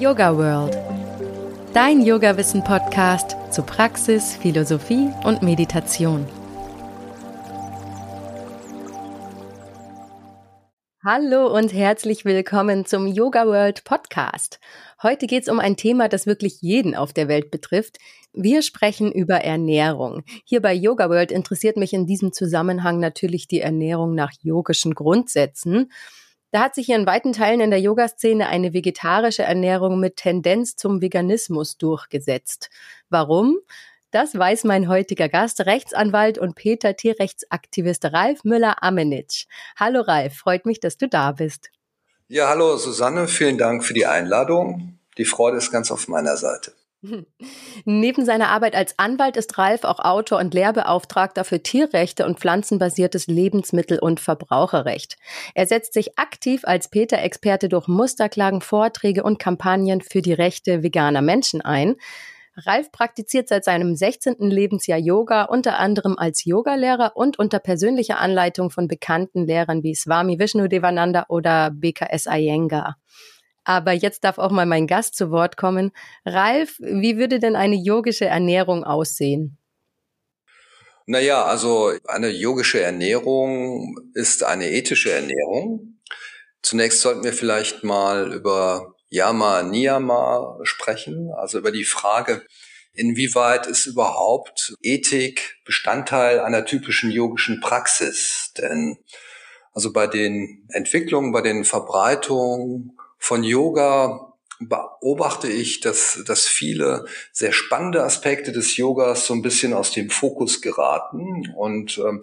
Yoga World. Dein Yoga-Wissen-Podcast zu Praxis, Philosophie und Meditation. Hallo und herzlich willkommen zum Yoga World Podcast. Heute geht es um ein Thema, das wirklich jeden auf der Welt betrifft. Wir sprechen über Ernährung. Hier bei Yoga World interessiert mich in diesem Zusammenhang natürlich die Ernährung nach yogischen Grundsätzen. Da hat sich hier in weiten Teilen in der Yoga-Szene eine vegetarische Ernährung mit Tendenz zum Veganismus durchgesetzt. Warum? Das weiß mein heutiger Gast, Rechtsanwalt und Peter Tierrechtsaktivist Ralf Müller-Amenitsch. Hallo Ralf, freut mich, dass du da bist. Ja, hallo Susanne, vielen Dank für die Einladung. Die Freude ist ganz auf meiner Seite. Neben seiner Arbeit als Anwalt ist Ralf auch Autor und Lehrbeauftragter für Tierrechte und pflanzenbasiertes Lebensmittel- und Verbraucherrecht. Er setzt sich aktiv als Peter-Experte durch Musterklagen, Vorträge und Kampagnen für die Rechte veganer Menschen ein. Ralf praktiziert seit seinem 16. Lebensjahr Yoga, unter anderem als Yogalehrer und unter persönlicher Anleitung von bekannten Lehrern wie Swami Vishnu Devananda oder BKS Iyengar. Aber jetzt darf auch mal mein Gast zu Wort kommen. Ralf, wie würde denn eine yogische Ernährung aussehen? Naja, also eine yogische Ernährung ist eine ethische Ernährung. Zunächst sollten wir vielleicht mal über Yama Niyama sprechen, also über die Frage, inwieweit ist überhaupt Ethik Bestandteil einer typischen yogischen Praxis? Denn also bei den Entwicklungen, bei den Verbreitungen von Yoga beobachte ich, dass, dass viele sehr spannende Aspekte des Yogas so ein bisschen aus dem Fokus geraten. Und ähm,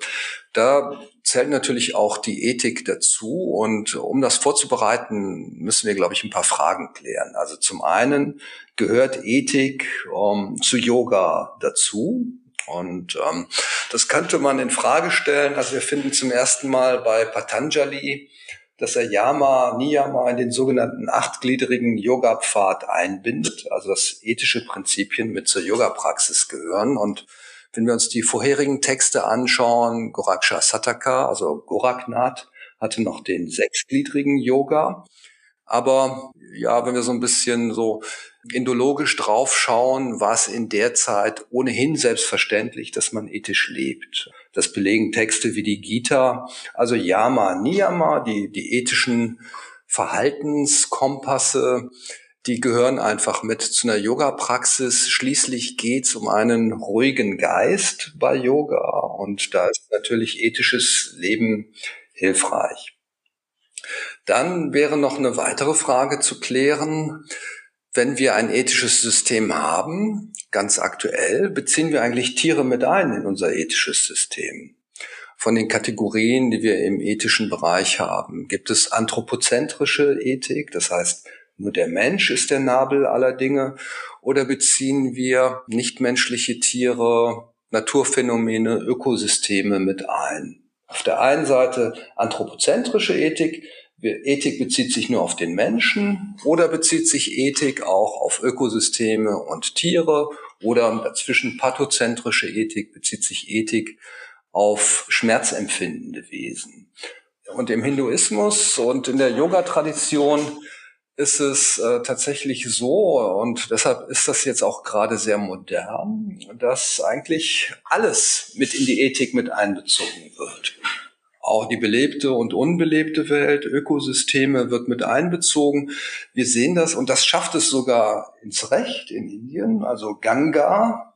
da zählt natürlich auch die Ethik dazu. Und um das vorzubereiten, müssen wir, glaube ich, ein paar Fragen klären. Also zum einen gehört Ethik ähm, zu Yoga dazu. Und ähm, das könnte man in Frage stellen. Also wir finden zum ersten Mal bei Patanjali dass er Yama, Niyama in den sogenannten achtgliedrigen Yoga-Pfad einbindet, also dass ethische Prinzipien mit zur Yoga-Praxis gehören. Und wenn wir uns die vorherigen Texte anschauen, Goraksha Sataka, also Goraknath, hatte noch den sechsgliedrigen Yoga. Aber ja, wenn wir so ein bisschen so indologisch draufschauen, war es in der Zeit ohnehin selbstverständlich, dass man ethisch lebt. Das belegen Texte wie die Gita, also Yama, Niyama, die, die ethischen Verhaltenskompasse, die gehören einfach mit zu einer Yoga-Praxis. Schließlich geht es um einen ruhigen Geist bei Yoga und da ist natürlich ethisches Leben hilfreich. Dann wäre noch eine weitere Frage zu klären. Wenn wir ein ethisches System haben, ganz aktuell, beziehen wir eigentlich Tiere mit ein in unser ethisches System. Von den Kategorien, die wir im ethischen Bereich haben, gibt es anthropozentrische Ethik, das heißt, nur der Mensch ist der Nabel aller Dinge, oder beziehen wir nichtmenschliche Tiere, Naturphänomene, Ökosysteme mit ein? Auf der einen Seite anthropozentrische Ethik, Ethik bezieht sich nur auf den Menschen oder bezieht sich Ethik auch auf Ökosysteme und Tiere oder dazwischen pathozentrische Ethik bezieht sich Ethik auf schmerzempfindende Wesen. Und im Hinduismus und in der Yoga-Tradition ist es äh, tatsächlich so, und deshalb ist das jetzt auch gerade sehr modern, dass eigentlich alles mit in die Ethik mit einbezogen wird auch die belebte und unbelebte Welt, Ökosysteme wird mit einbezogen. Wir sehen das und das schafft es sogar ins Recht in Indien. Also Ganga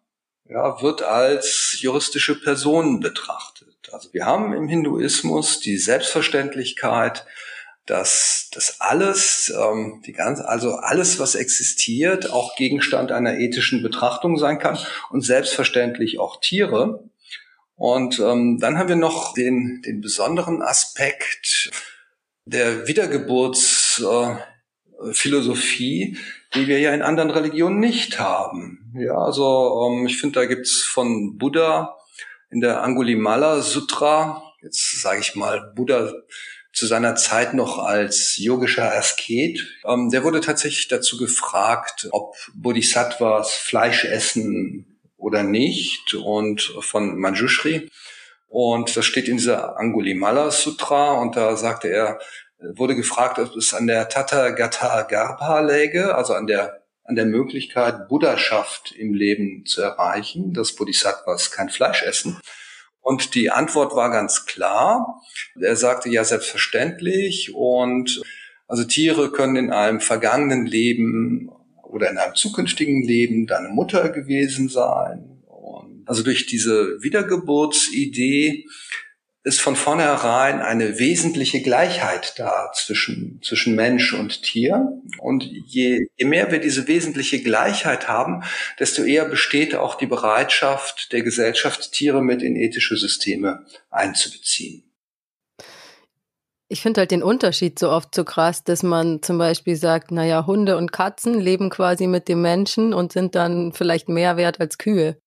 ja, wird als juristische Person betrachtet. Also wir haben im Hinduismus die Selbstverständlichkeit, dass das alles, ähm, die ganze, also alles, was existiert, auch Gegenstand einer ethischen Betrachtung sein kann und selbstverständlich auch Tiere. Und ähm, dann haben wir noch den, den Aspekt der Wiedergeburtsphilosophie, äh, die wir ja in anderen Religionen nicht haben. Ja, also ähm, ich finde, da gibt's von Buddha in der Angulimala Sutra, jetzt sage ich mal, Buddha zu seiner Zeit noch als yogischer Asket. Ähm, der wurde tatsächlich dazu gefragt, ob Bodhisattvas Fleisch essen oder nicht und von Manjushri. Und das steht in dieser Angulimala Sutra und da sagte er, wurde gefragt, ob es an der Tathagata Garbha läge, also an der, an der Möglichkeit, Buddhaschaft im Leben zu erreichen, dass Bodhisattvas kein Fleisch essen. Und die Antwort war ganz klar. Er sagte ja selbstverständlich und also Tiere können in einem vergangenen Leben oder in einem zukünftigen Leben deine Mutter gewesen sein. Und also durch diese Wiedergeburtsidee ist von vornherein eine wesentliche Gleichheit da zwischen, zwischen Mensch und Tier. Und je, je mehr wir diese wesentliche Gleichheit haben, desto eher besteht auch die Bereitschaft der Gesellschaft, Tiere mit in ethische Systeme einzubeziehen. Ich finde halt den Unterschied so oft so krass, dass man zum Beispiel sagt, naja, Hunde und Katzen leben quasi mit dem Menschen und sind dann vielleicht mehr wert als Kühe.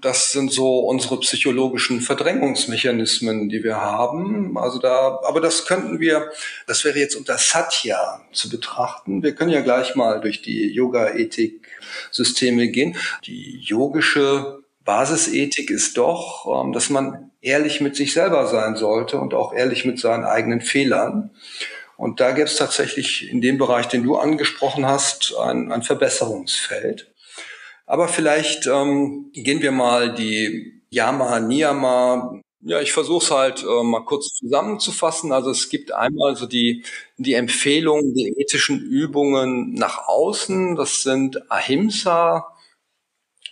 Das sind so unsere psychologischen Verdrängungsmechanismen, die wir haben. Also da, aber das könnten wir, das wäre jetzt unter Satya zu betrachten. Wir können ja gleich mal durch die Yoga-Ethik-Systeme gehen. Die yogische Basisethik ist doch, ähm, dass man ehrlich mit sich selber sein sollte und auch ehrlich mit seinen eigenen Fehlern. Und da gäbe es tatsächlich in dem Bereich, den du angesprochen hast, ein, ein Verbesserungsfeld. Aber vielleicht ähm, gehen wir mal die Yama, Niyama. Ja, ich versuche es halt äh, mal kurz zusammenzufassen. Also es gibt einmal so die, die Empfehlung, die ethischen Übungen nach außen. Das sind Ahimsa,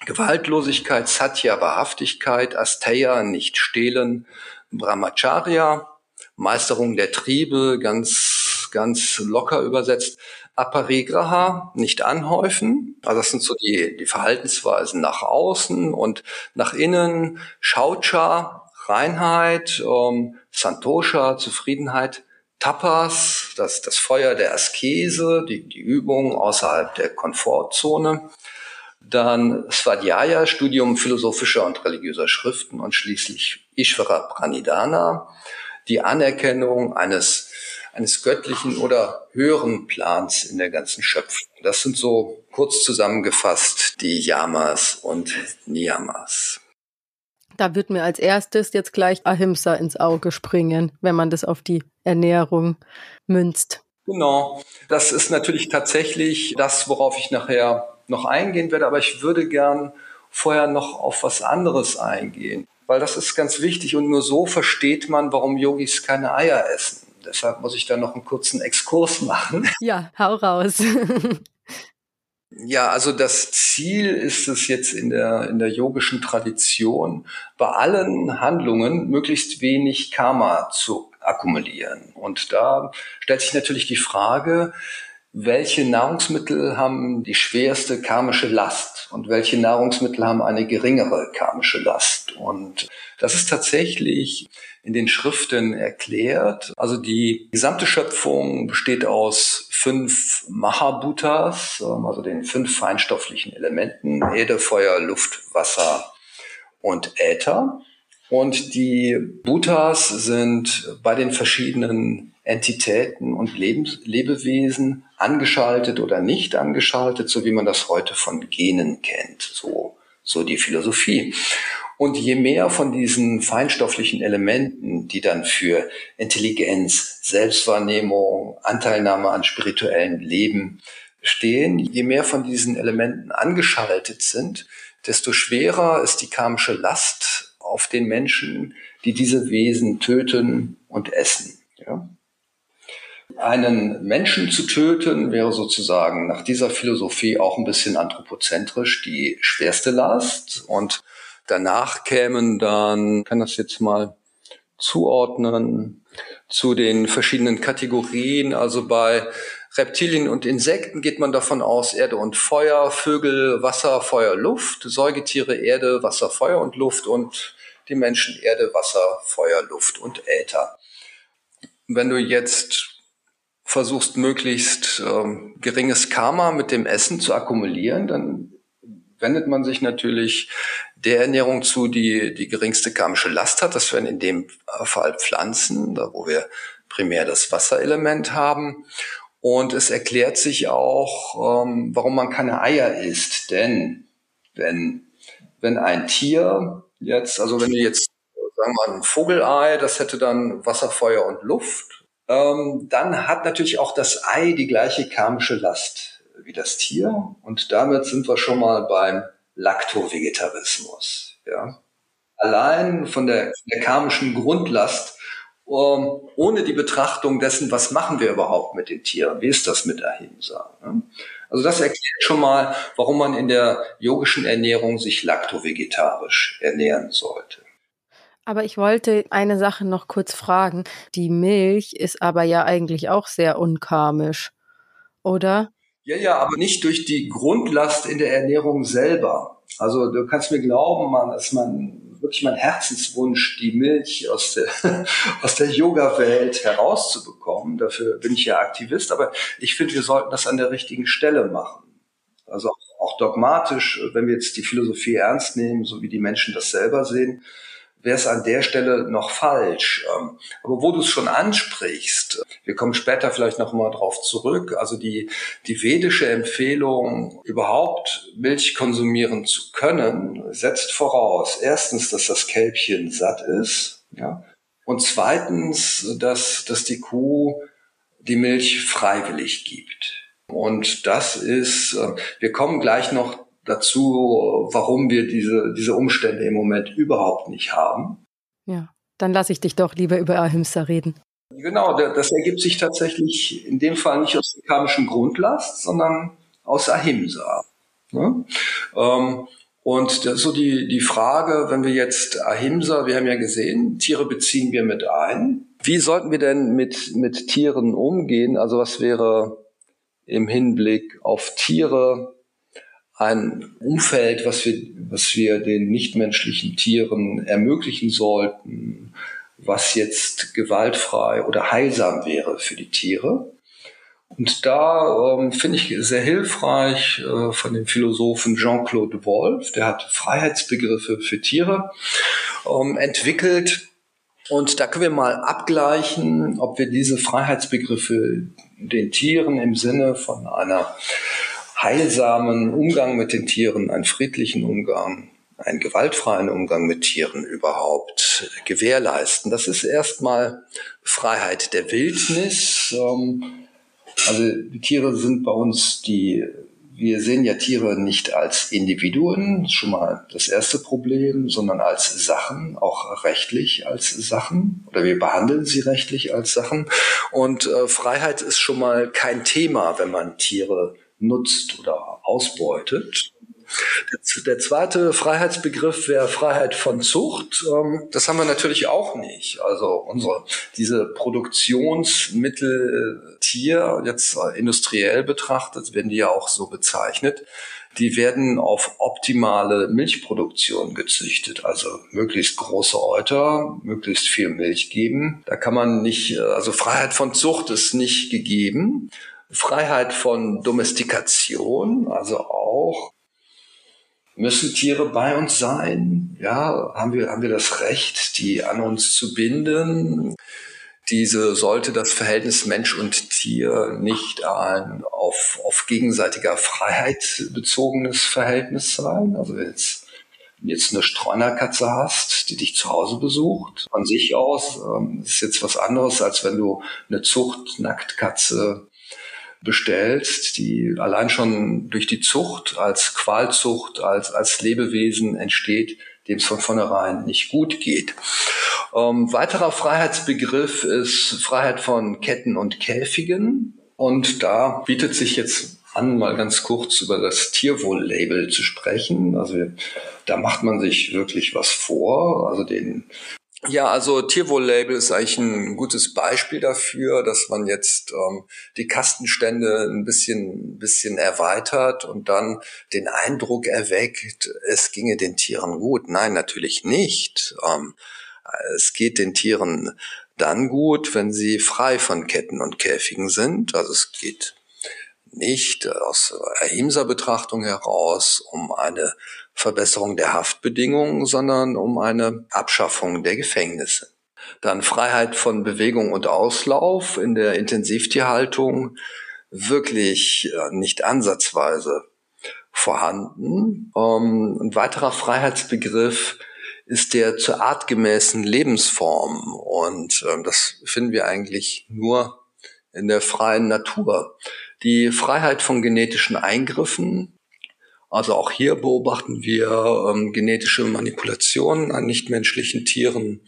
Gewaltlosigkeit, Satya, Wahrhaftigkeit, Asteya, nicht stehlen, Brahmacharya, Meisterung der Triebe, ganz, ganz locker übersetzt, Aparigraha, nicht anhäufen. Also das sind so die, die Verhaltensweisen nach außen und nach innen. Shaucha, Reinheit, ähm, Santosha, Zufriedenheit, Tapas, das, das Feuer der Askese, die, die Übung außerhalb der Komfortzone. Dann Svadhyaya, Studium philosophischer und religiöser Schriften und schließlich Ishvara Pranidhana, die Anerkennung eines eines göttlichen oder höheren Plans in der ganzen Schöpfung. Das sind so kurz zusammengefasst die Yamas und Niyamas. Da wird mir als erstes jetzt gleich Ahimsa ins Auge springen, wenn man das auf die Ernährung münzt. Genau. Das ist natürlich tatsächlich das, worauf ich nachher noch eingehen werde, aber ich würde gern vorher noch auf was anderes eingehen, weil das ist ganz wichtig und nur so versteht man, warum Yogis keine Eier essen. Deshalb muss ich da noch einen kurzen Exkurs machen. Ja, hau raus. Ja, also das Ziel ist es jetzt in der, in der yogischen Tradition, bei allen Handlungen möglichst wenig Karma zu akkumulieren. Und da stellt sich natürlich die Frage, welche Nahrungsmittel haben die schwerste karmische Last und welche Nahrungsmittel haben eine geringere karmische Last. Und das ist tatsächlich in den Schriften erklärt. Also die gesamte Schöpfung besteht aus fünf Mahabhutas, ähm, also den fünf feinstofflichen Elementen, Erde, Feuer, Luft, Wasser und Äther. Und die Bhutas sind bei den verschiedenen Entitäten und Lebens Lebewesen angeschaltet oder nicht angeschaltet, so wie man das heute von Genen kennt, so, so die Philosophie. Und je mehr von diesen feinstofflichen Elementen, die dann für Intelligenz, Selbstwahrnehmung, Anteilnahme an spirituellen Leben stehen, je mehr von diesen Elementen angeschaltet sind, desto schwerer ist die karmische Last auf den Menschen, die diese Wesen töten und essen. Ja? Einen Menschen zu töten wäre sozusagen nach dieser Philosophie auch ein bisschen anthropozentrisch die schwerste Last und Danach kämen dann, kann das jetzt mal zuordnen, zu den verschiedenen Kategorien. Also bei Reptilien und Insekten geht man davon aus, Erde und Feuer, Vögel, Wasser, Feuer, Luft, Säugetiere, Erde, Wasser, Feuer und Luft und die Menschen Erde, Wasser, Feuer, Luft und Äther. Wenn du jetzt versuchst, möglichst ähm, geringes Karma mit dem Essen zu akkumulieren, dann wendet man sich natürlich der Ernährung zu, die die geringste karmische Last hat. Das wären in dem Fall Pflanzen, da wo wir primär das Wasserelement haben. Und es erklärt sich auch, ähm, warum man keine Eier isst. Denn wenn, wenn ein Tier jetzt, also wenn du jetzt, sagen wir mal, ein Vogelei, das hätte dann Wasser, Feuer und Luft. Ähm, dann hat natürlich auch das Ei die gleiche karmische Last wie das Tier. Und damit sind wir schon mal beim Laktovegetarismus. Ja. Allein von der, der karmischen Grundlast, ähm, ohne die Betrachtung dessen, was machen wir überhaupt mit den Tieren? Wie ist das mit Ahimsa? Ne? Also das erklärt schon mal, warum man in der yogischen Ernährung sich laktovegetarisch ernähren sollte. Aber ich wollte eine Sache noch kurz fragen. Die Milch ist aber ja eigentlich auch sehr unkarmisch, oder? Ja, ja, aber nicht durch die Grundlast in der Ernährung selber. Also du kannst mir glauben, man, dass man wirklich mein Herzenswunsch, die Milch aus der, aus der Yoga-Welt herauszubekommen. Dafür bin ich ja Aktivist, aber ich finde, wir sollten das an der richtigen Stelle machen. Also auch dogmatisch, wenn wir jetzt die Philosophie ernst nehmen, so wie die Menschen das selber sehen, wäre es an der Stelle noch falsch. Ähm, aber wo du es schon ansprichst, wir kommen später vielleicht noch mal drauf zurück, also die, die vedische Empfehlung, überhaupt Milch konsumieren zu können, setzt voraus, erstens, dass das Kälbchen satt ist, ja, und zweitens, dass, dass die Kuh die Milch freiwillig gibt. Und das ist, äh, wir kommen gleich noch dazu, warum wir diese, diese Umstände im Moment überhaupt nicht haben. Ja, dann lasse ich dich doch lieber über Ahimsa reden. Genau, das ergibt sich tatsächlich in dem Fall nicht aus der karmischen Grundlast, sondern aus Ahimsa. Ne? Ähm, und so die, die Frage, wenn wir jetzt Ahimsa, wir haben ja gesehen, Tiere beziehen wir mit ein. Wie sollten wir denn mit, mit Tieren umgehen? Also was wäre im Hinblick auf Tiere ein Umfeld, was wir, was wir den nichtmenschlichen Tieren ermöglichen sollten, was jetzt gewaltfrei oder heilsam wäre für die Tiere. Und da ähm, finde ich sehr hilfreich äh, von dem Philosophen Jean-Claude Wolff, der hat Freiheitsbegriffe für Tiere ähm, entwickelt. Und da können wir mal abgleichen, ob wir diese Freiheitsbegriffe den Tieren im Sinne von einer heilsamen Umgang mit den Tieren, einen friedlichen Umgang, einen gewaltfreien Umgang mit Tieren überhaupt gewährleisten. Das ist erstmal Freiheit der Wildnis. Ähm, also die Tiere sind bei uns die wir sehen ja Tiere nicht als Individuen, schon mal das erste Problem, sondern als Sachen, auch rechtlich als Sachen, oder wir behandeln sie rechtlich als Sachen. Und äh, Freiheit ist schon mal kein Thema, wenn man Tiere nutzt oder ausbeutet. Der zweite Freiheitsbegriff wäre Freiheit von Zucht. Ähm, das haben wir natürlich auch nicht. Also unsere, diese Produktionsmittel Tier, jetzt industriell betrachtet, werden die ja auch so bezeichnet. Die werden auf optimale Milchproduktion gezüchtet, also möglichst große Euter, möglichst viel Milch geben. Da kann man nicht, also Freiheit von Zucht ist nicht gegeben. Freiheit von Domestikation, also auch müssen Tiere bei uns sein? Ja, haben wir, haben wir das Recht, die an uns zu binden? Diese sollte das Verhältnis Mensch und Tier nicht ein auf, auf gegenseitiger Freiheit bezogenes Verhältnis sein. Also jetzt, wenn jetzt eine Streunerkatze hast, die dich zu Hause besucht, von sich aus, ähm, ist jetzt was anderes, als wenn du eine Zucht-Nacktkatze bestellst, die allein schon durch die Zucht als Qualzucht, als, als Lebewesen entsteht, dem es von vornherein nicht gut geht. Ähm, weiterer Freiheitsbegriff ist Freiheit von Ketten und Käfigen. Und da bietet sich jetzt an, mal ganz kurz über das Tierwohl-Label zu sprechen. Also da macht man sich wirklich was vor. Also den ja, also Tierwohl-Label ist eigentlich ein gutes Beispiel dafür, dass man jetzt ähm, die Kastenstände ein bisschen, ein bisschen erweitert und dann den Eindruck erweckt, es ginge den Tieren gut. Nein, natürlich nicht. Ähm, es geht den Tieren dann gut, wenn sie frei von Ketten und Käfigen sind. Also es geht nicht aus Ahimsa-Betrachtung heraus um eine Verbesserung der Haftbedingungen, sondern um eine Abschaffung der Gefängnisse. Dann Freiheit von Bewegung und Auslauf in der Intensivtierhaltung wirklich äh, nicht ansatzweise vorhanden. Ähm, ein weiterer Freiheitsbegriff ist der zur artgemäßen Lebensform. Und ähm, das finden wir eigentlich nur in der freien Natur. Die Freiheit von genetischen Eingriffen, also auch hier beobachten wir ähm, genetische Manipulationen an nichtmenschlichen Tieren,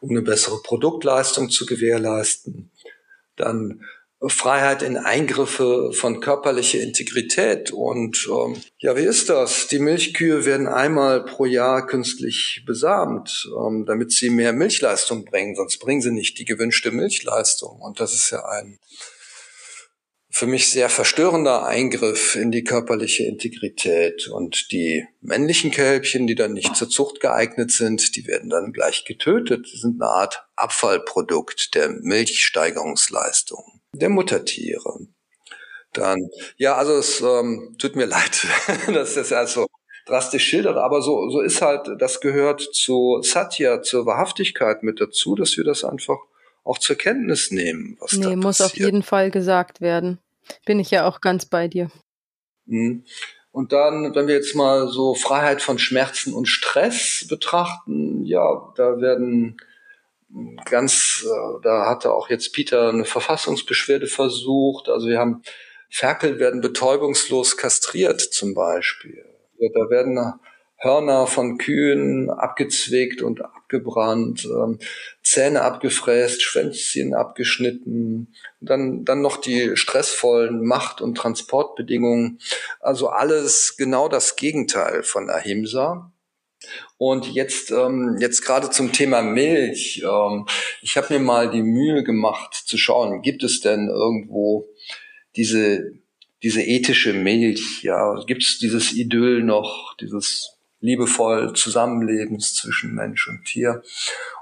um eine bessere Produktleistung zu gewährleisten. Dann Freiheit in Eingriffe von körperlicher Integrität. Und ähm, ja, wie ist das? Die Milchkühe werden einmal pro Jahr künstlich besamt, ähm, damit sie mehr Milchleistung bringen. Sonst bringen sie nicht die gewünschte Milchleistung. Und das ist ja ein für mich sehr verstörender Eingriff in die körperliche Integrität. Und die männlichen Kälbchen, die dann nicht zur Zucht geeignet sind, die werden dann gleich getötet. Die sind eine Art Abfallprodukt der Milchsteigerungsleistung der Muttertiere. Dann, ja, also es ähm, tut mir leid, dass ich das also drastisch schildere, aber so, so ist halt, das gehört zu Satya, zur Wahrhaftigkeit mit dazu, dass wir das einfach auch zur Kenntnis nehmen. Was nee, muss auf jeden Fall gesagt werden. Bin ich ja auch ganz bei dir. Mhm. Und dann, wenn wir jetzt mal so Freiheit von Schmerzen und Stress betrachten, ja, da werden ganz, äh, da hatte auch jetzt Peter eine Verfassungsbeschwerde versucht. Also wir haben Ferkel werden betäubungslos kastriert zum Beispiel. Da werden Hörner von Kühen abgezwickt und abgebrannt, ähm, Zähne abgefräst, Schwänzchen abgeschnitten, dann, dann noch die stressvollen Macht- und Transportbedingungen. Also alles genau das Gegenteil von Ahimsa. Und jetzt, ähm, jetzt gerade zum Thema Milch. Ähm, ich habe mir mal die Mühe gemacht zu schauen, gibt es denn irgendwo diese, diese ethische Milch? Ja, gibt es dieses Idyll noch, dieses liebevoll Zusammenlebens zwischen Mensch und Tier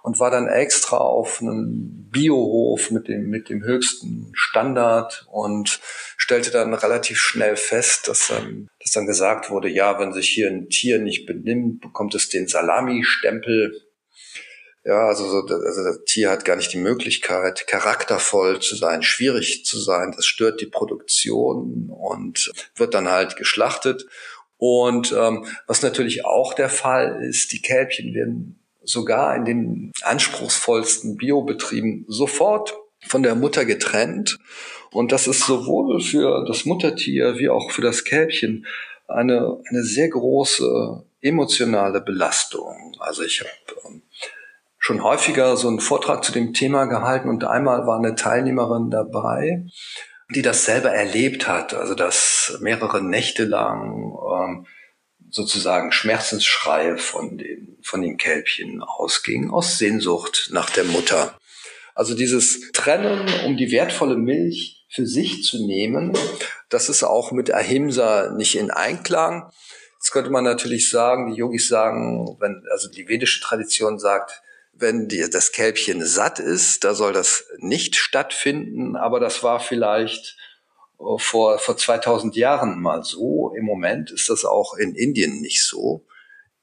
und war dann extra auf einem Biohof mit dem, mit dem höchsten Standard und stellte dann relativ schnell fest, dass dann, dass dann gesagt wurde, ja, wenn sich hier ein Tier nicht benimmt, bekommt es den Salami-Stempel. Ja, also, also das Tier hat gar nicht die Möglichkeit, charaktervoll zu sein, schwierig zu sein. Das stört die Produktion und wird dann halt geschlachtet. Und ähm, was natürlich auch der Fall ist, die Kälbchen werden sogar in den anspruchsvollsten Biobetrieben sofort von der Mutter getrennt. Und das ist sowohl für das Muttertier wie auch für das Kälbchen eine, eine sehr große emotionale Belastung. Also ich habe ähm, schon häufiger so einen Vortrag zu dem Thema gehalten und einmal war eine Teilnehmerin dabei, die das selber erlebt hat, also dass mehrere Nächte lang ähm, sozusagen Schmerzensschreie von den, von den Kälbchen ausging, aus Sehnsucht nach der Mutter. Also dieses Trennen, um die wertvolle Milch für sich zu nehmen, das ist auch mit Ahimsa nicht in Einklang. Jetzt könnte man natürlich sagen, die Yogis sagen, wenn, also die vedische Tradition sagt, wenn die, das Kälbchen satt ist, da soll das nicht stattfinden, aber das war vielleicht äh, vor, vor 2000 Jahren mal so. Im Moment ist das auch in Indien nicht so.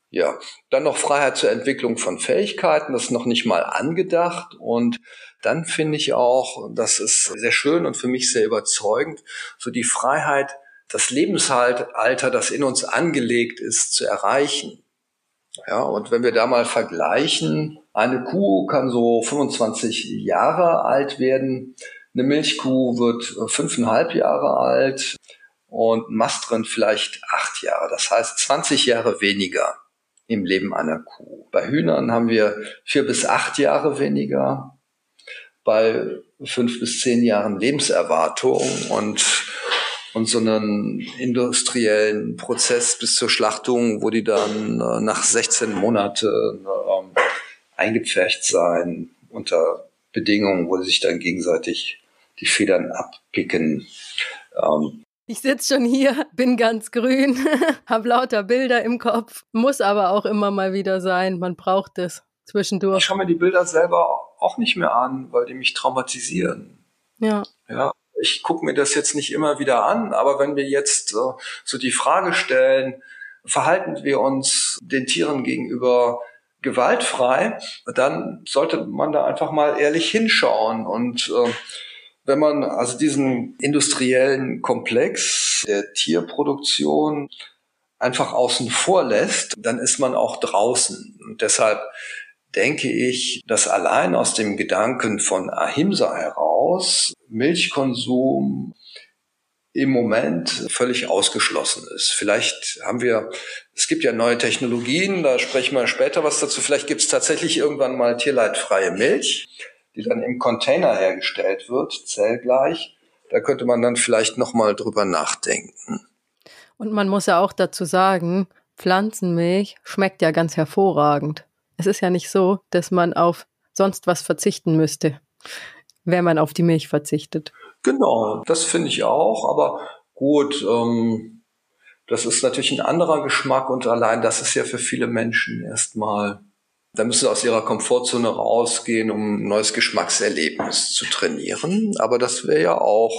Ja, dann noch Freiheit zur Entwicklung von Fähigkeiten, das ist noch nicht mal angedacht. Und dann finde ich auch, das ist sehr schön und für mich sehr überzeugend, so die Freiheit, das Lebensalter, das in uns angelegt ist, zu erreichen. Ja, und wenn wir da mal vergleichen, eine Kuh kann so 25 Jahre alt werden, eine Milchkuh wird fünfeinhalb Jahre alt und Mastrind vielleicht acht Jahre. Das heißt 20 Jahre weniger im Leben einer Kuh. Bei Hühnern haben wir vier bis acht Jahre weniger, bei fünf bis zehn Jahren Lebenserwartung und und so einen industriellen Prozess bis zur Schlachtung, wo die dann äh, nach 16 Monaten äh, eingepfercht sein unter Bedingungen, wo sie sich dann gegenseitig die Federn abpicken. Ähm, ich sitze schon hier, bin ganz grün, habe lauter Bilder im Kopf, muss aber auch immer mal wieder sein. Man braucht es zwischendurch. Ich schaue mir die Bilder selber auch nicht mehr an, weil die mich traumatisieren. Ja. Ja, ich gucke mir das jetzt nicht immer wieder an, aber wenn wir jetzt äh, so die Frage stellen, verhalten wir uns den Tieren gegenüber gewaltfrei, dann sollte man da einfach mal ehrlich hinschauen und äh, wenn man also diesen industriellen Komplex der Tierproduktion einfach außen vor lässt, dann ist man auch draußen. Und deshalb denke ich, dass allein aus dem Gedanken von Ahimsa heraus Milchkonsum im Moment völlig ausgeschlossen ist. Vielleicht haben wir, es gibt ja neue Technologien, da sprechen wir später was dazu. Vielleicht gibt es tatsächlich irgendwann mal tierleidfreie Milch, die dann im Container hergestellt wird, zellgleich. Da könnte man dann vielleicht noch mal drüber nachdenken. Und man muss ja auch dazu sagen, Pflanzenmilch schmeckt ja ganz hervorragend. Es ist ja nicht so, dass man auf sonst was verzichten müsste, wenn man auf die Milch verzichtet. Genau, das finde ich auch. Aber gut, ähm, das ist natürlich ein anderer Geschmack und allein das ist ja für viele Menschen erstmal, da müssen sie aus ihrer Komfortzone rausgehen, um ein neues Geschmackserlebnis zu trainieren. Aber das wäre ja auch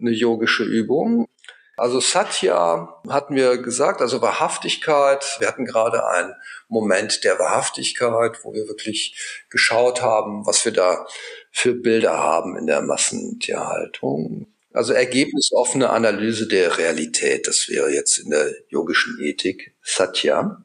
eine yogische Übung. Also Satya hatten wir gesagt, also Wahrhaftigkeit. Wir hatten gerade einen Moment der Wahrhaftigkeit, wo wir wirklich geschaut haben, was wir da für Bilder haben in der Massentierhaltung. Also ergebnisoffene Analyse der Realität, das wäre jetzt in der yogischen Ethik Satya.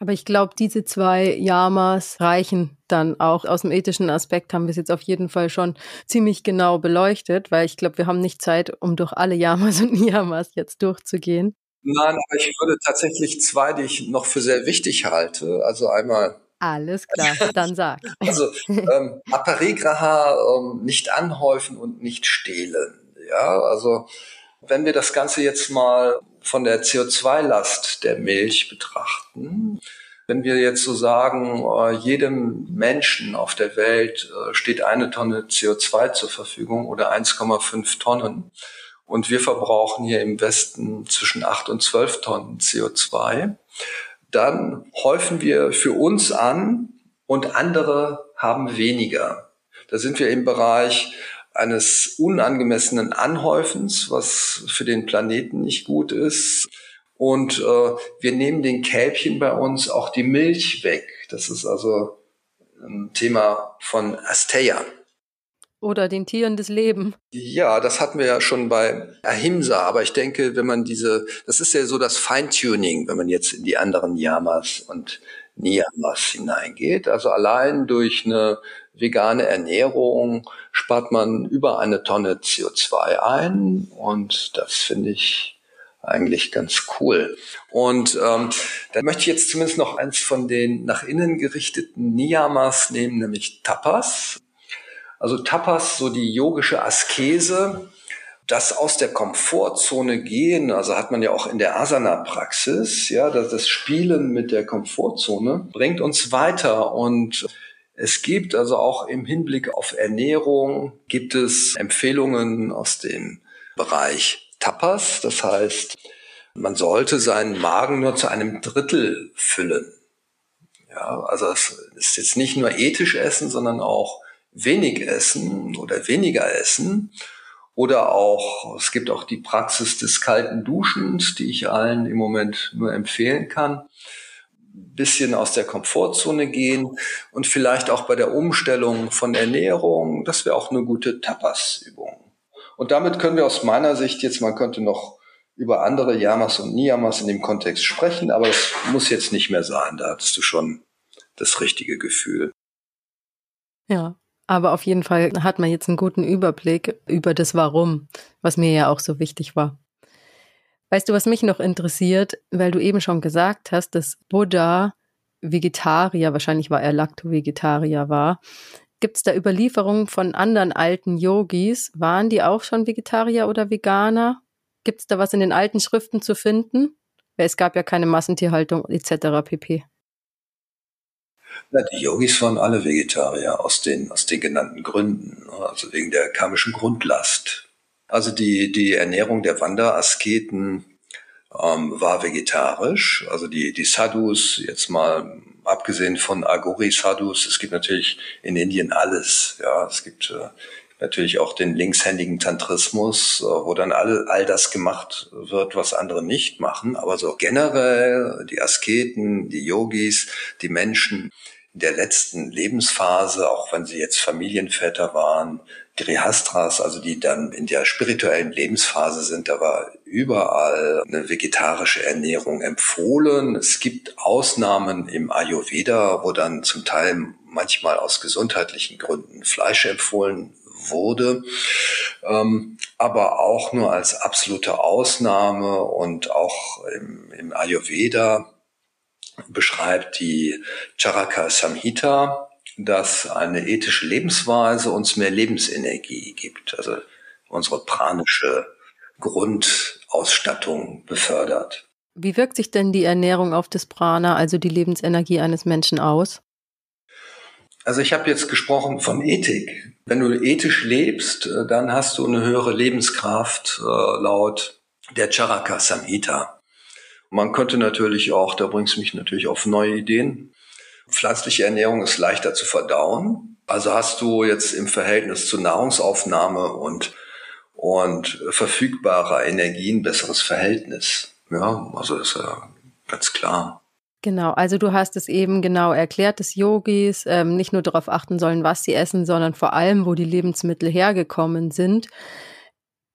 Aber ich glaube, diese zwei Yamas reichen dann auch. Aus dem ethischen Aspekt haben wir es jetzt auf jeden Fall schon ziemlich genau beleuchtet, weil ich glaube, wir haben nicht Zeit, um durch alle Yamas und Niyamas jetzt durchzugehen. Nein, aber ich würde tatsächlich zwei, die ich noch für sehr wichtig halte. Also einmal alles klar, dann sag. Also ähm, Aparigraha ähm, nicht anhäufen und nicht stehlen. Ja, also wenn wir das Ganze jetzt mal von der CO2-Last der Milch betrachten, wenn wir jetzt so sagen, äh, jedem Menschen auf der Welt äh, steht eine Tonne CO2 zur Verfügung oder 1,5 Tonnen und wir verbrauchen hier im Westen zwischen 8 und 12 Tonnen CO2, dann häufen wir für uns an und andere haben weniger. Da sind wir im Bereich eines unangemessenen Anhäufens, was für den Planeten nicht gut ist. Und äh, wir nehmen den Kälbchen bei uns auch die Milch weg. Das ist also ein Thema von Asteia. Oder den Tieren des Lebens. Ja, das hatten wir ja schon bei Ahimsa, aber ich denke, wenn man diese, das ist ja so das Feintuning, wenn man jetzt in die anderen Yamas und Niyamas hineingeht. Also allein durch eine vegane Ernährung spart man über eine Tonne CO2 ein und das finde ich eigentlich ganz cool. Und ähm, da möchte ich jetzt zumindest noch eins von den nach innen gerichteten Niyamas nehmen, nämlich Tapas. Also Tapas, so die yogische Askese, das aus der Komfortzone gehen, also hat man ja auch in der Asana-Praxis, ja, das, das Spielen mit der Komfortzone bringt uns weiter und es gibt also auch im Hinblick auf Ernährung gibt es Empfehlungen aus dem Bereich Tapas. Das heißt, man sollte seinen Magen nur zu einem Drittel füllen. Ja, also es ist jetzt nicht nur ethisch essen, sondern auch wenig essen oder weniger essen. Oder auch, es gibt auch die Praxis des kalten Duschens, die ich allen im Moment nur empfehlen kann. Bisschen aus der Komfortzone gehen und vielleicht auch bei der Umstellung von Ernährung, das wäre auch eine gute Tapas-Übung. Und damit können wir aus meiner Sicht jetzt, man könnte noch über andere Yamas und Niyamas in dem Kontext sprechen, aber es muss jetzt nicht mehr sein. Da hattest du schon das richtige Gefühl. Ja, aber auf jeden Fall hat man jetzt einen guten Überblick über das Warum, was mir ja auch so wichtig war. Weißt du, was mich noch interessiert, weil du eben schon gesagt hast, dass Buddha Vegetarier, wahrscheinlich war er Lacto-Vegetarier war. Gibt es da Überlieferungen von anderen alten Yogis? Waren die auch schon Vegetarier oder Veganer? Gibt es da was in den alten Schriften zu finden? Weil es gab ja keine Massentierhaltung etc. pp. Na, die Yogis waren alle Vegetarier aus den, aus den genannten Gründen, ne? also wegen der karmischen Grundlast. Also die, die Ernährung der Wanderasketen ähm, war vegetarisch. Also die, die Sadhus, jetzt mal abgesehen von Agori Sadhus, es gibt natürlich in Indien alles. Ja, es gibt äh, natürlich auch den linkshändigen Tantrismus, äh, wo dann all, all das gemacht wird, was andere nicht machen. Aber so generell die Asketen, die Yogis, die Menschen, in der letzten Lebensphase, auch wenn sie jetzt Familienväter waren, Grihastras, also die dann in der spirituellen Lebensphase sind, da war überall eine vegetarische Ernährung empfohlen. Es gibt Ausnahmen im Ayurveda, wo dann zum Teil manchmal aus gesundheitlichen Gründen Fleisch empfohlen wurde, ähm, aber auch nur als absolute Ausnahme und auch im, im Ayurveda beschreibt die Charaka Samhita, dass eine ethische Lebensweise uns mehr Lebensenergie gibt, also unsere pranische Grundausstattung befördert. Wie wirkt sich denn die Ernährung auf das Prana, also die Lebensenergie eines Menschen aus? Also ich habe jetzt gesprochen von Ethik. Wenn du ethisch lebst, äh, dann hast du eine höhere Lebenskraft äh, laut der Charaka Samhita. Man könnte natürlich auch, da bringst du mich natürlich auf neue Ideen. Pflanzliche Ernährung ist leichter zu verdauen. Also hast du jetzt im Verhältnis zur Nahrungsaufnahme und, und verfügbarer Energie ein besseres Verhältnis. Ja, also ist ja ganz klar. Genau, also du hast es eben genau erklärt, dass Yogis ähm, nicht nur darauf achten sollen, was sie essen, sondern vor allem, wo die Lebensmittel hergekommen sind.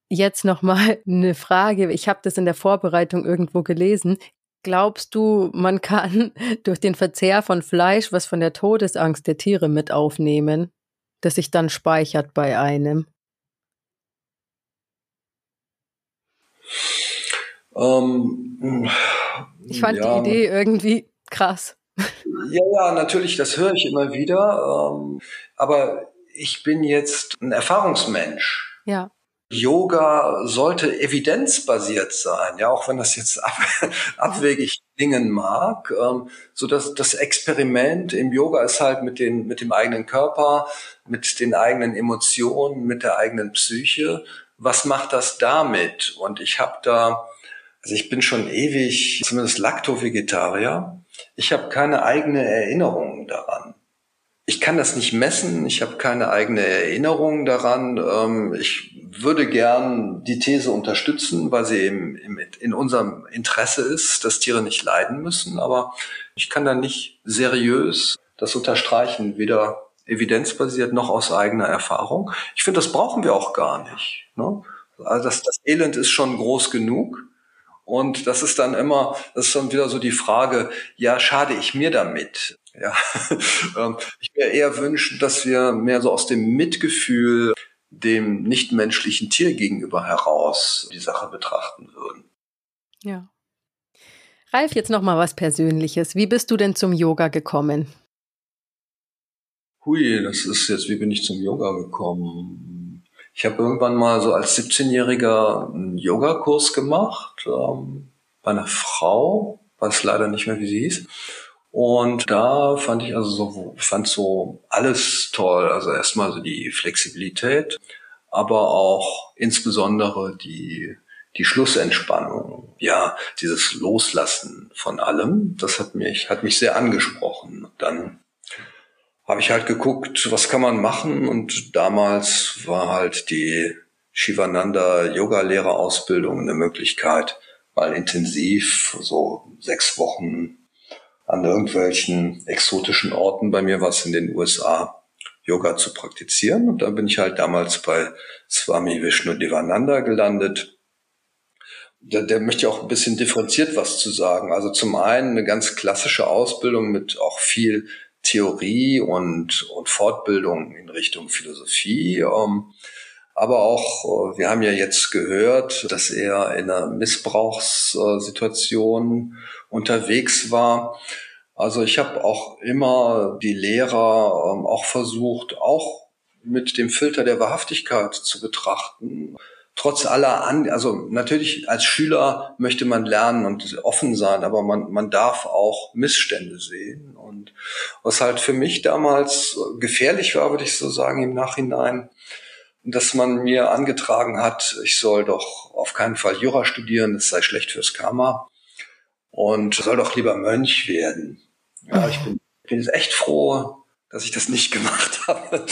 Jetzt nochmal eine Frage. Ich habe das in der Vorbereitung irgendwo gelesen. Glaubst du, man kann durch den Verzehr von Fleisch was von der Todesangst der Tiere mit aufnehmen, das sich dann speichert bei einem? Ähm, ich fand ja. die Idee irgendwie krass. Ja, ja, natürlich, das höre ich immer wieder. Ähm, aber ich bin jetzt ein Erfahrungsmensch. Ja. Yoga sollte evidenzbasiert sein, ja, auch wenn das jetzt ab, abwegig klingen mag. Ähm, so dass das Experiment im Yoga ist halt mit den mit dem eigenen Körper, mit den eigenen Emotionen, mit der eigenen Psyche. Was macht das damit? Und ich habe da also ich bin schon ewig, zumindest Lacto-Vegetarier. Ich habe keine eigene Erinnerung daran. Ich kann das nicht messen, ich habe keine eigene Erinnerung daran. Ähm, ich würde gern die These unterstützen, weil sie eben in unserem Interesse ist, dass Tiere nicht leiden müssen. Aber ich kann da nicht seriös das unterstreichen, weder evidenzbasiert noch aus eigener Erfahrung. Ich finde, das brauchen wir auch gar nicht. Ne? Also das, das Elend ist schon groß genug. Und das ist dann immer, das ist dann wieder so die Frage, ja, schade ich mir damit? Ja, ähm, ich wäre eher wünschen, dass wir mehr so aus dem Mitgefühl dem nichtmenschlichen Tier gegenüber heraus die Sache betrachten würden. Ja. Ralf, jetzt noch mal was Persönliches. Wie bist du denn zum Yoga gekommen? Hui, das ist jetzt, wie bin ich zum Yoga gekommen? Ich habe irgendwann mal so als 17-Jähriger einen Yogakurs gemacht ähm, bei einer Frau, weiß leider nicht mehr, wie sie hieß. Und da fand ich also so, fand so alles toll. Also erstmal so die Flexibilität, aber auch insbesondere die, die Schlussentspannung. Ja, dieses Loslassen von allem, das hat mich, hat mich sehr angesprochen. Dann habe ich halt geguckt, was kann man machen und damals war halt die Shivananda Yoga Lehrerausbildung eine Möglichkeit, mal intensiv so sechs Wochen an irgendwelchen exotischen Orten bei mir was in den USA Yoga zu praktizieren und da bin ich halt damals bei Swami Vishnu Devananda gelandet. Der, der möchte auch ein bisschen differenziert was zu sagen. Also zum einen eine ganz klassische Ausbildung mit auch viel Theorie und, und Fortbildung in Richtung Philosophie. Ähm, aber auch, äh, wir haben ja jetzt gehört, dass er in einer Missbrauchssituation unterwegs war. Also ich habe auch immer die Lehrer ähm, auch versucht, auch mit dem Filter der Wahrhaftigkeit zu betrachten trotz aller an, also natürlich als Schüler möchte man lernen und offen sein, aber man, man darf auch Missstände sehen. Und was halt für mich damals gefährlich war, würde ich so sagen, im Nachhinein, dass man mir angetragen hat, ich soll doch auf keinen Fall Jura studieren, das sei schlecht fürs Karma und soll doch lieber Mönch werden. Ja, ich bin, bin jetzt echt froh, dass ich das nicht gemacht habe.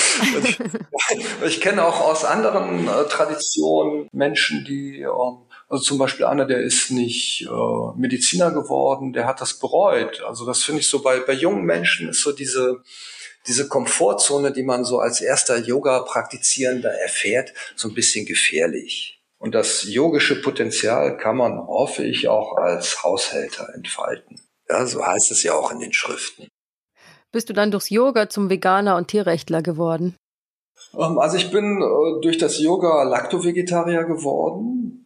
ich, ich kenne auch aus anderen äh, Traditionen Menschen, die ähm, Also zum Beispiel einer, der ist nicht äh, Mediziner geworden, der hat das bereut. Also das finde ich so bei, bei jungen Menschen ist so diese, diese Komfortzone, die man so als erster Yoga-Praktizierender erfährt, so ein bisschen gefährlich. Und das yogische Potenzial kann man, hoffe ich, auch als Haushälter entfalten. Ja, so heißt es ja auch in den Schriften. Bist du dann durchs Yoga zum Veganer und Tierrechtler geworden? Ähm, also ich bin äh, durch das Yoga Lacto-Vegetarier geworden.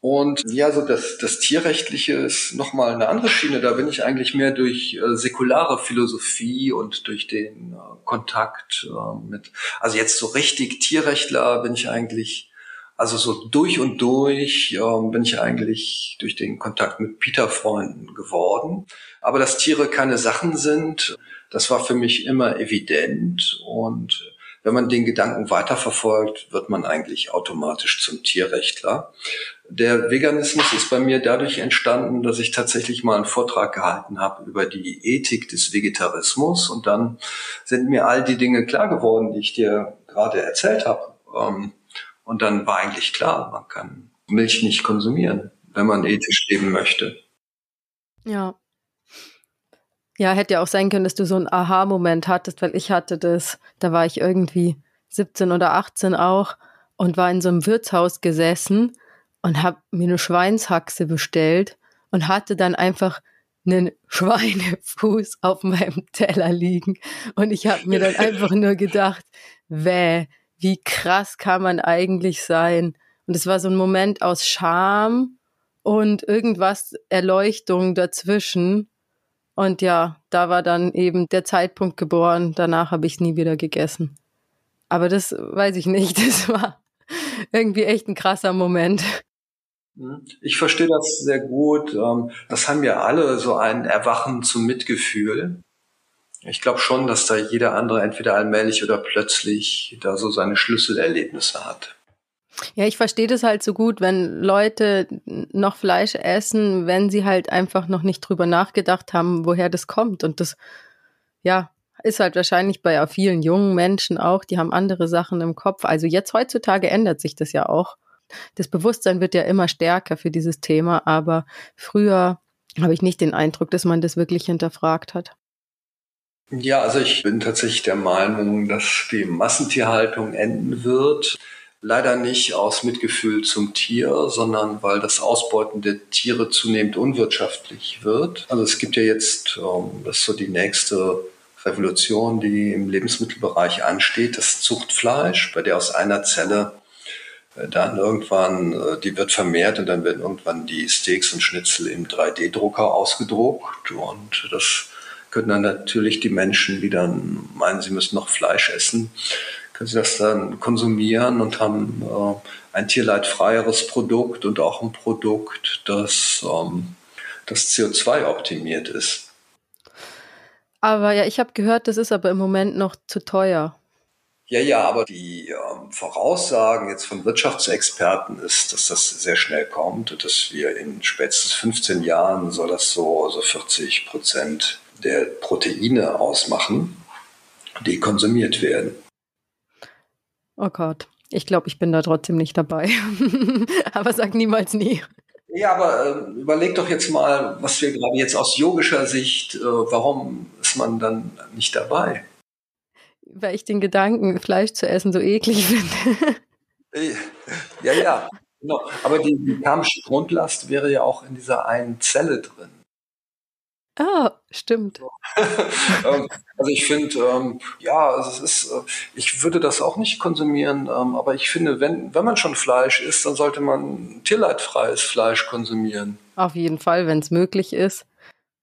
Und ja, so das, das Tierrechtliche ist nochmal eine andere Schiene. Da bin ich eigentlich mehr durch äh, säkulare Philosophie und durch den äh, Kontakt äh, mit, also jetzt so richtig Tierrechtler bin ich eigentlich, also so durch und durch äh, bin ich eigentlich durch den Kontakt mit Peter-Freunden geworden. Aber dass Tiere keine Sachen sind, das war für mich immer evident und wenn man den Gedanken weiterverfolgt, wird man eigentlich automatisch zum Tierrechtler. Der Veganismus ist bei mir dadurch entstanden, dass ich tatsächlich mal einen Vortrag gehalten habe über die Ethik des Vegetarismus und dann sind mir all die Dinge klar geworden, die ich dir gerade erzählt habe. Ähm, und dann war eigentlich klar, man kann Milch nicht konsumieren, wenn man ethisch leben möchte. Ja, ja, hätte ja auch sein können, dass du so einen Aha-Moment hattest, weil ich hatte das, da war ich irgendwie 17 oder 18 auch und war in so einem Wirtshaus gesessen und habe mir eine Schweinshaxe bestellt und hatte dann einfach einen Schweinefuß auf meinem Teller liegen. Und ich habe mir dann einfach nur gedacht, weh, wie krass kann man eigentlich sein? Und es war so ein Moment aus Scham und irgendwas Erleuchtung dazwischen. Und ja, da war dann eben der Zeitpunkt geboren. Danach habe ich nie wieder gegessen. Aber das weiß ich nicht. Das war irgendwie echt ein krasser Moment. Hm. Ich verstehe das sehr gut. Ähm, das haben ja alle so ein Erwachen zum Mitgefühl. Ich glaube schon, dass da jeder andere entweder allmählich oder plötzlich da so seine Schlüsselerlebnisse hat. Ja, ich verstehe das halt so gut, wenn Leute noch Fleisch essen, wenn sie halt einfach noch nicht drüber nachgedacht haben, woher das kommt. Und das, ja, ist halt wahrscheinlich bei vielen jungen Menschen auch, die haben andere Sachen im Kopf. Also jetzt heutzutage ändert sich das ja auch. Das Bewusstsein wird ja immer stärker für dieses Thema, aber früher habe ich nicht den Eindruck, dass man das wirklich hinterfragt hat. Ja, also ich bin tatsächlich der Meinung, dass die Massentierhaltung enden wird. Leider nicht aus Mitgefühl zum Tier, sondern weil das Ausbeuten der Tiere zunehmend unwirtschaftlich wird. Also es gibt ja jetzt, ähm, das ist so die nächste Revolution, die im Lebensmittelbereich ansteht, das Zuchtfleisch, bei der aus einer Zelle äh, dann irgendwann, äh, die wird vermehrt und dann werden irgendwann die Steaks und Schnitzel im 3D-Drucker ausgedruckt und das können dann natürlich die Menschen, die dann meinen, sie müssen noch Fleisch essen, können sie das dann konsumieren und haben äh, ein tierleidfreieres Produkt und auch ein Produkt, das, ähm, das CO2 optimiert ist. Aber ja, ich habe gehört, das ist aber im Moment noch zu teuer. Ja, ja, aber die ähm, Voraussagen jetzt von Wirtschaftsexperten ist, dass das sehr schnell kommt und dass wir in spätestens 15 Jahren soll das so, so 40 Prozent der Proteine ausmachen, die konsumiert werden. Oh Gott, ich glaube, ich bin da trotzdem nicht dabei. aber sag niemals nie. Ja, aber äh, überleg doch jetzt mal, was wir gerade jetzt aus yogischer Sicht, äh, warum ist man dann nicht dabei? Weil ich den Gedanken, Fleisch zu essen, so eklig finde. ja, ja, genau. Aber die, die karmische Grundlast wäre ja auch in dieser einen Zelle drin. Ah, stimmt. Ähm, also ich finde, ähm, ja, also es ist, äh, ich würde das auch nicht konsumieren, ähm, aber ich finde, wenn, wenn man schon Fleisch isst, dann sollte man tierleidfreies Fleisch konsumieren. Auf jeden Fall, wenn es möglich ist.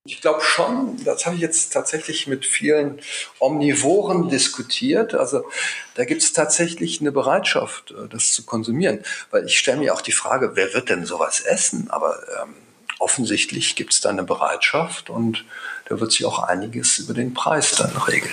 Ich glaube schon, das habe ich jetzt tatsächlich mit vielen Omnivoren diskutiert. Also da gibt es tatsächlich eine Bereitschaft, äh, das zu konsumieren. Weil ich stelle mir auch die Frage, wer wird denn sowas essen? Aber ähm, offensichtlich gibt es da eine Bereitschaft und da wird sich auch einiges über den Preis dann regeln.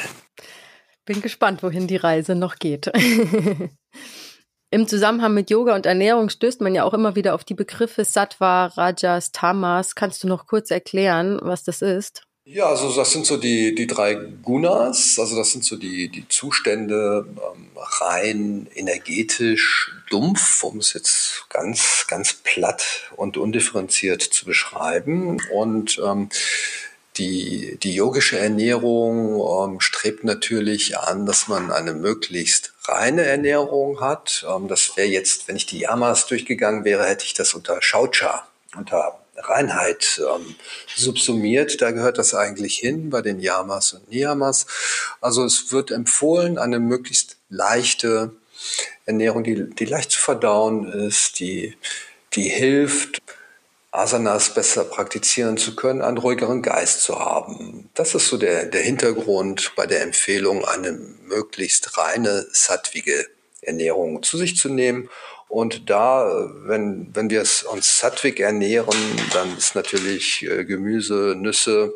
Bin gespannt, wohin die Reise noch geht. Im Zusammenhang mit Yoga und Ernährung stößt man ja auch immer wieder auf die Begriffe Sattva, Rajas, Tamas. Kannst du noch kurz erklären, was das ist? Ja, also das sind so die, die drei Gunas, also das sind so die, die Zustände ähm, rein energetisch, dumpf, um es jetzt ganz, ganz platt und undifferenziert zu beschreiben. Und ähm, die, die yogische Ernährung ähm, strebt natürlich an, dass man eine möglichst reine Ernährung hat. Ähm, das wäre jetzt, wenn ich die Yamas durchgegangen wäre, hätte ich das unter Shaucha, unter Reinheit ähm, subsumiert. Da gehört das eigentlich hin bei den Yamas und Niyamas. Also es wird empfohlen, eine möglichst leichte Ernährung, die, die leicht zu verdauen ist, die, die hilft, Asanas besser praktizieren zu können, einen ruhigeren Geist zu haben. Das ist so der, der Hintergrund bei der Empfehlung, eine möglichst reine, sattwige Ernährung zu sich zu nehmen. Und da, wenn, wenn wir uns sattwig ernähren, dann ist natürlich äh, Gemüse, Nüsse,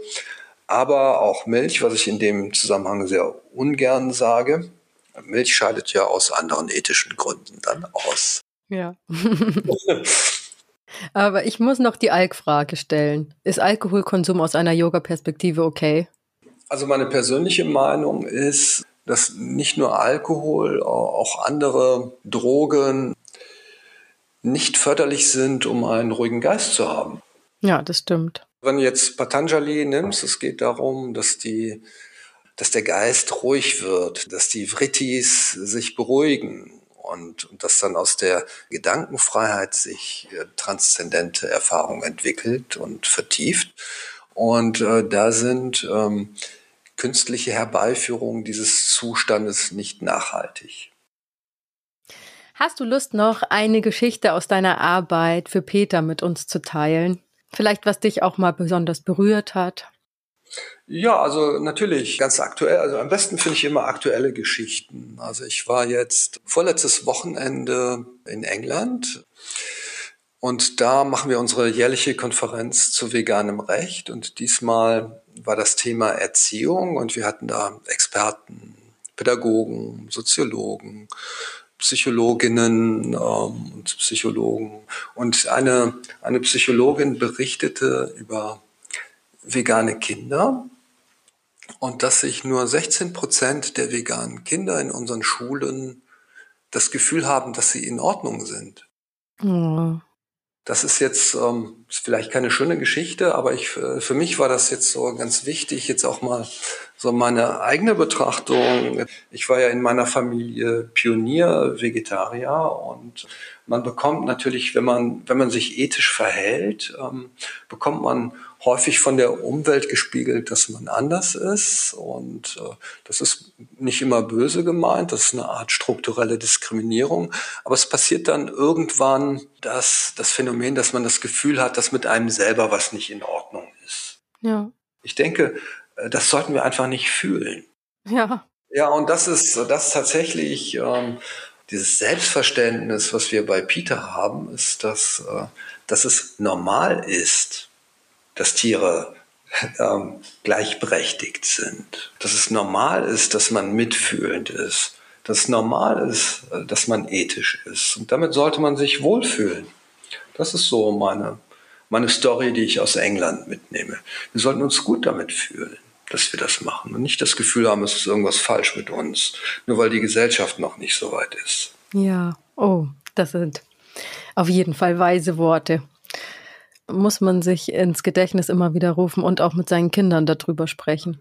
aber auch Milch, was ich in dem Zusammenhang sehr ungern sage. Milch scheidet ja aus anderen ethischen Gründen dann aus. Ja. Aber ich muss noch die Alk-Frage stellen. Ist Alkoholkonsum aus einer Yoga-Perspektive okay? Also meine persönliche Meinung ist, dass nicht nur Alkohol, auch andere Drogen nicht förderlich sind, um einen ruhigen Geist zu haben. Ja, das stimmt. Wenn du jetzt Patanjali nimmst, es geht darum, dass die, dass der Geist ruhig wird, dass die Vrittis sich beruhigen und, und dass dann aus der Gedankenfreiheit sich äh, transzendente Erfahrung entwickelt und vertieft. Und äh, da sind ähm, künstliche Herbeiführungen dieses Zustandes nicht nachhaltig. Hast du Lust, noch eine Geschichte aus deiner Arbeit für Peter mit uns zu teilen? Vielleicht, was dich auch mal besonders berührt hat? Ja, also natürlich ganz aktuell. Also am besten finde ich immer aktuelle Geschichten. Also ich war jetzt vorletztes Wochenende in England und da machen wir unsere jährliche Konferenz zu veganem Recht und diesmal war das Thema Erziehung und wir hatten da Experten, Pädagogen, Soziologen, Psychologinnen ähm, und Psychologen. Und eine, eine Psychologin berichtete über vegane Kinder und dass sich nur 16 Prozent der veganen Kinder in unseren Schulen das Gefühl haben, dass sie in Ordnung sind. Oh. Das ist jetzt ähm, vielleicht keine schöne Geschichte, aber ich, äh, für mich war das jetzt so ganz wichtig, jetzt auch mal so meine eigene Betrachtung. Ich war ja in meiner Familie Pionier, Vegetarier und man bekommt natürlich, wenn man, wenn man sich ethisch verhält, ähm, bekommt man häufig von der Umwelt gespiegelt, dass man anders ist. Und äh, das ist nicht immer böse gemeint, das ist eine Art strukturelle Diskriminierung. Aber es passiert dann irgendwann dass das Phänomen, dass man das Gefühl hat, dass mit einem selber was nicht in Ordnung ist. Ja. Ich denke, äh, das sollten wir einfach nicht fühlen. Ja. Ja, und das ist, das ist tatsächlich ähm, dieses Selbstverständnis, was wir bei Peter haben, ist, dass, äh, dass es normal ist, dass Tiere ähm, gleichberechtigt sind, dass es normal ist, dass man mitfühlend ist, dass es normal ist, äh, dass man ethisch ist. Und damit sollte man sich wohlfühlen. Das ist so meine, meine Story, die ich aus England mitnehme. Wir sollten uns gut damit fühlen, dass wir das machen und nicht das Gefühl haben, es ist irgendwas falsch mit uns, nur weil die Gesellschaft noch nicht so weit ist. Ja, oh, das sind auf jeden Fall weise Worte muss man sich ins Gedächtnis immer wieder rufen und auch mit seinen Kindern darüber sprechen.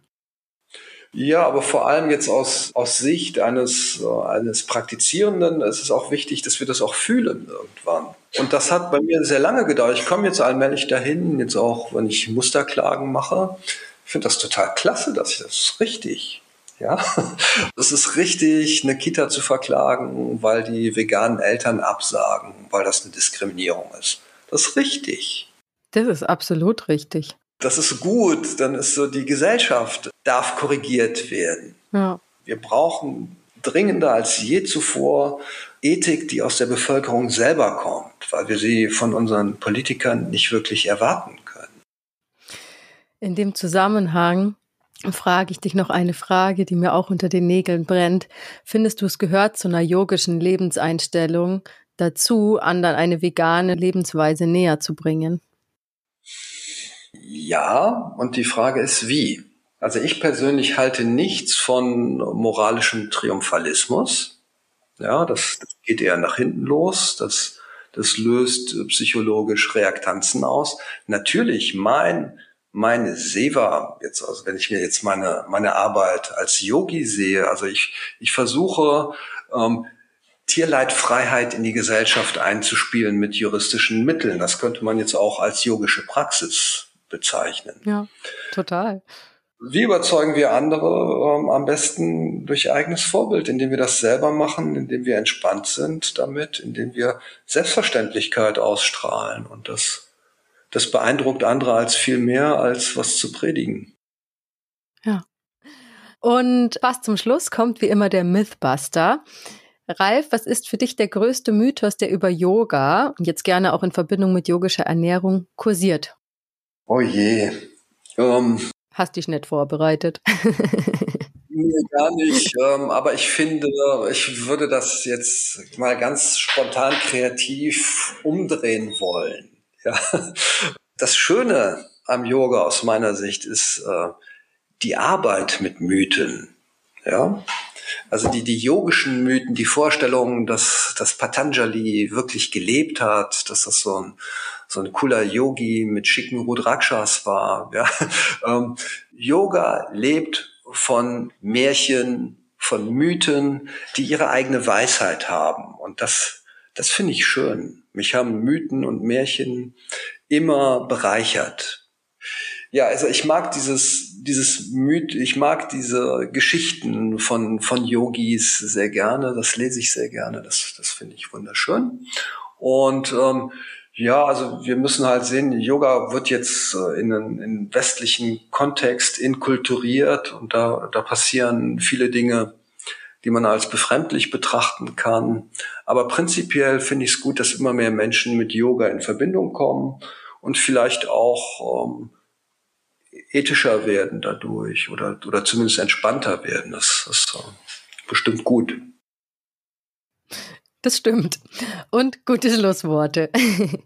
Ja, aber vor allem jetzt aus, aus Sicht eines, äh, eines Praktizierenden ist es auch wichtig, dass wir das auch fühlen irgendwann. Und das hat bei mir sehr lange gedauert. Ich komme jetzt allmählich dahin, jetzt auch, wenn ich Musterklagen mache. Ich finde das total klasse, dass ich das ist richtig. Ja, es ist richtig, eine Kita zu verklagen, weil die veganen Eltern absagen, weil das eine Diskriminierung ist. Das ist richtig. Das ist absolut richtig. Das ist gut, dann ist so, die Gesellschaft darf korrigiert werden. Ja. Wir brauchen dringender als je zuvor Ethik, die aus der Bevölkerung selber kommt, weil wir sie von unseren Politikern nicht wirklich erwarten können. In dem Zusammenhang frage ich dich noch eine Frage, die mir auch unter den Nägeln brennt. Findest du es gehört zu einer yogischen Lebenseinstellung dazu, anderen eine vegane Lebensweise näher zu bringen? Ja, und die Frage ist wie. Also ich persönlich halte nichts von moralischem Triumphalismus. Ja, das, das geht eher nach hinten los. Das, das löst psychologisch Reaktanzen aus. Natürlich, mein, meine Seva, jetzt, also wenn ich mir jetzt meine, meine Arbeit als Yogi sehe, also ich, ich versuche, ähm, Tierleidfreiheit in die Gesellschaft einzuspielen mit juristischen Mitteln. Das könnte man jetzt auch als yogische Praxis bezeichnen. Ja, total. Wie überzeugen wir andere ähm, am besten durch eigenes Vorbild, indem wir das selber machen, indem wir entspannt sind damit, indem wir Selbstverständlichkeit ausstrahlen und das, das beeindruckt andere als viel mehr als was zu predigen. Ja. Und fast zum Schluss kommt wie immer der Mythbuster. Ralf, was ist für dich der größte Mythos, der über Yoga jetzt gerne auch in Verbindung mit yogischer Ernährung kursiert? Oh je. Ähm, Hast dich nicht vorbereitet. nee, gar nicht. Ähm, aber ich finde, ich würde das jetzt mal ganz spontan kreativ umdrehen wollen. Ja. Das Schöne am Yoga aus meiner Sicht ist äh, die Arbeit mit Mythen. Ja. Also die, die yogischen Mythen, die Vorstellungen, dass, dass Patanjali wirklich gelebt hat, dass das so ein, so ein cooler Yogi mit schicken Rudrakshas war. Ja. Ähm, Yoga lebt von Märchen, von Mythen, die ihre eigene Weisheit haben. Und das, das finde ich schön. Mich haben Mythen und Märchen immer bereichert. Ja, also ich mag dieses, dieses Myth, ich mag diese Geschichten von, von Yogis sehr gerne. Das lese ich sehr gerne. Das, das finde ich wunderschön. Und ähm, ja, also wir müssen halt sehen, Yoga wird jetzt äh, in einen westlichen Kontext inkulturiert und da, da passieren viele Dinge, die man als befremdlich betrachten kann. Aber prinzipiell finde ich es gut, dass immer mehr Menschen mit Yoga in Verbindung kommen und vielleicht auch ähm, ethischer werden dadurch oder, oder zumindest entspannter werden. Das, ist äh, bestimmt gut. Das stimmt. Und gute Schlussworte.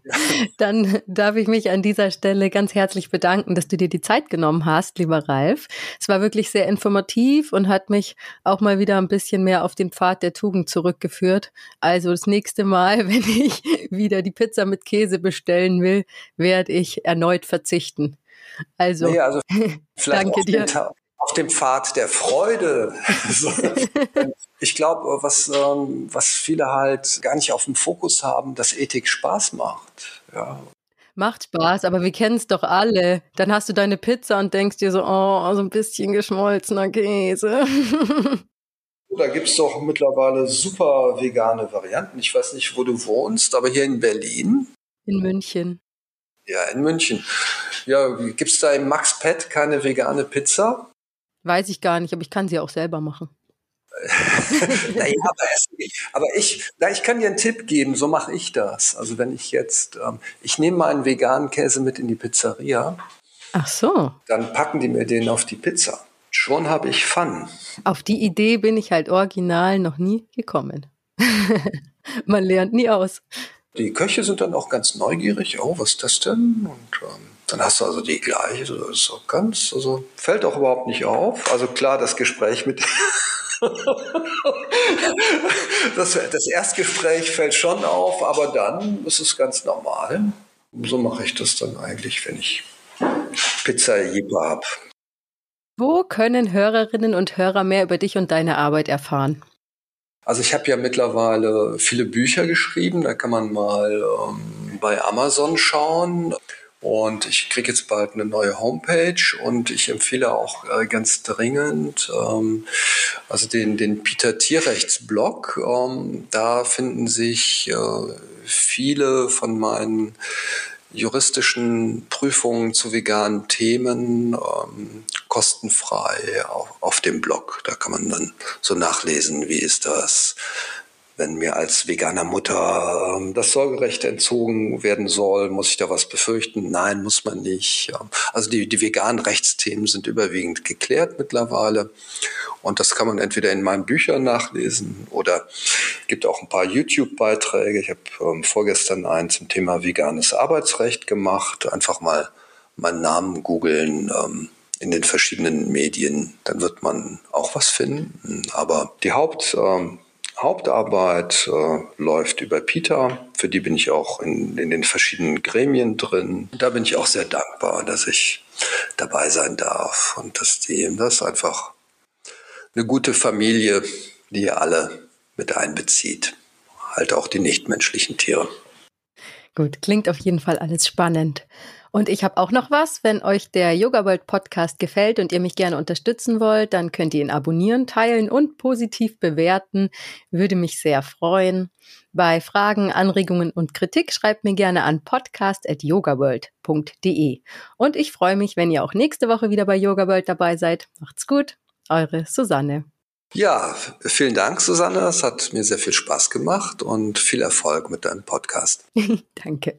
Dann darf ich mich an dieser Stelle ganz herzlich bedanken, dass du dir die Zeit genommen hast, lieber Ralf. Es war wirklich sehr informativ und hat mich auch mal wieder ein bisschen mehr auf den Pfad der Tugend zurückgeführt. Also das nächste Mal, wenn ich wieder die Pizza mit Käse bestellen will, werde ich erneut verzichten. Also, nee, also danke dir auf dem Pfad der Freude. ich glaube, was, ähm, was viele halt gar nicht auf dem Fokus haben, dass Ethik Spaß macht. Ja. Macht Spaß, aber wir kennen es doch alle. Dann hast du deine Pizza und denkst dir so, oh, so ein bisschen geschmolzener Käse. Da gibt es doch mittlerweile super vegane Varianten. Ich weiß nicht, wo du wohnst, aber hier in Berlin. In München. Ja, in München. Ja, gibt es da im Max Pet keine vegane Pizza? Weiß ich gar nicht, aber ich kann sie auch selber machen. naja, aber, ich, na, ich kann dir einen Tipp geben, so mache ich das. Also wenn ich jetzt, ähm, ich nehme mal einen veganen Käse mit in die Pizzeria. Ach so. Dann packen die mir den auf die Pizza. Schon habe ich Fun. Auf die Idee bin ich halt original noch nie gekommen. Man lernt nie aus. Die Köche sind dann auch ganz neugierig. Oh, was ist das denn? Und ähm, dann hast du also die gleiche. Das ist auch ganz, also fällt auch überhaupt nicht auf. Also klar, das Gespräch mit. das, das Erstgespräch fällt schon auf, aber dann ist es ganz normal. So mache ich das dann eigentlich, wenn ich Pizza Jeppe habe. Wo können Hörerinnen und Hörer mehr über dich und deine Arbeit erfahren? Also ich habe ja mittlerweile viele Bücher geschrieben, da kann man mal ähm, bei Amazon schauen. Und ich kriege jetzt bald eine neue Homepage und ich empfehle auch äh, ganz dringend ähm, also den, den Peter Tierrechts Blog. Ähm, da finden sich äh, viele von meinen juristischen Prüfungen zu veganen Themen ähm, kostenfrei auf, auf dem Blog. Da kann man dann so nachlesen, wie ist das, wenn mir als veganer Mutter ähm, das Sorgerecht entzogen werden soll, muss ich da was befürchten? Nein, muss man nicht. Also die, die veganen Rechtsthemen sind überwiegend geklärt mittlerweile. Und das kann man entweder in meinen Büchern nachlesen oder gibt auch ein paar YouTube-Beiträge. Ich habe ähm, vorgestern einen zum Thema veganes Arbeitsrecht gemacht. Einfach mal meinen Namen googeln. Ähm, in den verschiedenen Medien, dann wird man auch was finden. Aber die Haupt, ähm, Hauptarbeit äh, läuft über Peter. Für die bin ich auch in, in den verschiedenen Gremien drin. Da bin ich auch sehr dankbar, dass ich dabei sein darf und dass die, das ist einfach eine gute Familie, die alle mit einbezieht. Halt auch die nichtmenschlichen Tiere. Gut, klingt auf jeden Fall alles spannend. Und ich habe auch noch was. Wenn euch der Yoga World Podcast gefällt und ihr mich gerne unterstützen wollt, dann könnt ihr ihn abonnieren, teilen und positiv bewerten. Würde mich sehr freuen. Bei Fragen, Anregungen und Kritik schreibt mir gerne an podcast.yogaworld.de. Und ich freue mich, wenn ihr auch nächste Woche wieder bei Yoga World dabei seid. Macht's gut. Eure Susanne. Ja, vielen Dank, Susanne. Es hat mir sehr viel Spaß gemacht und viel Erfolg mit deinem Podcast. Danke.